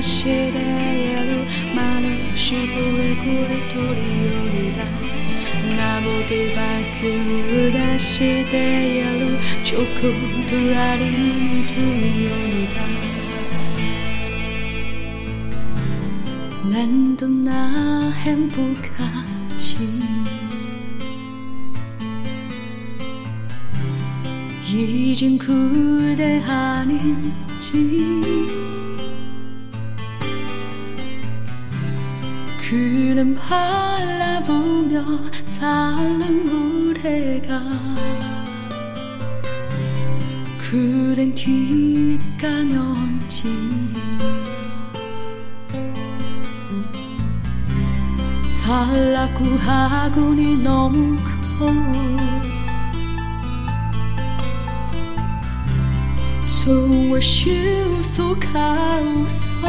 시대로 마늘 시부에 굴을 돌이오리다. 나무들 바꾸다 시대로 좋고 두아리는 두리오리다. 난도 나 행복하지 이젠 그대 아닌지. 그는 바라보며 살는 우리가 그댄 뒷가년지. 살라고 하고니 너무 커 좋아 쉬소 가웃어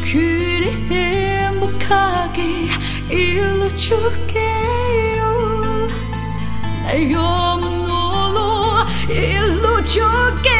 그리 행복하게 일러줄게요. 날 영원으로 일러줄게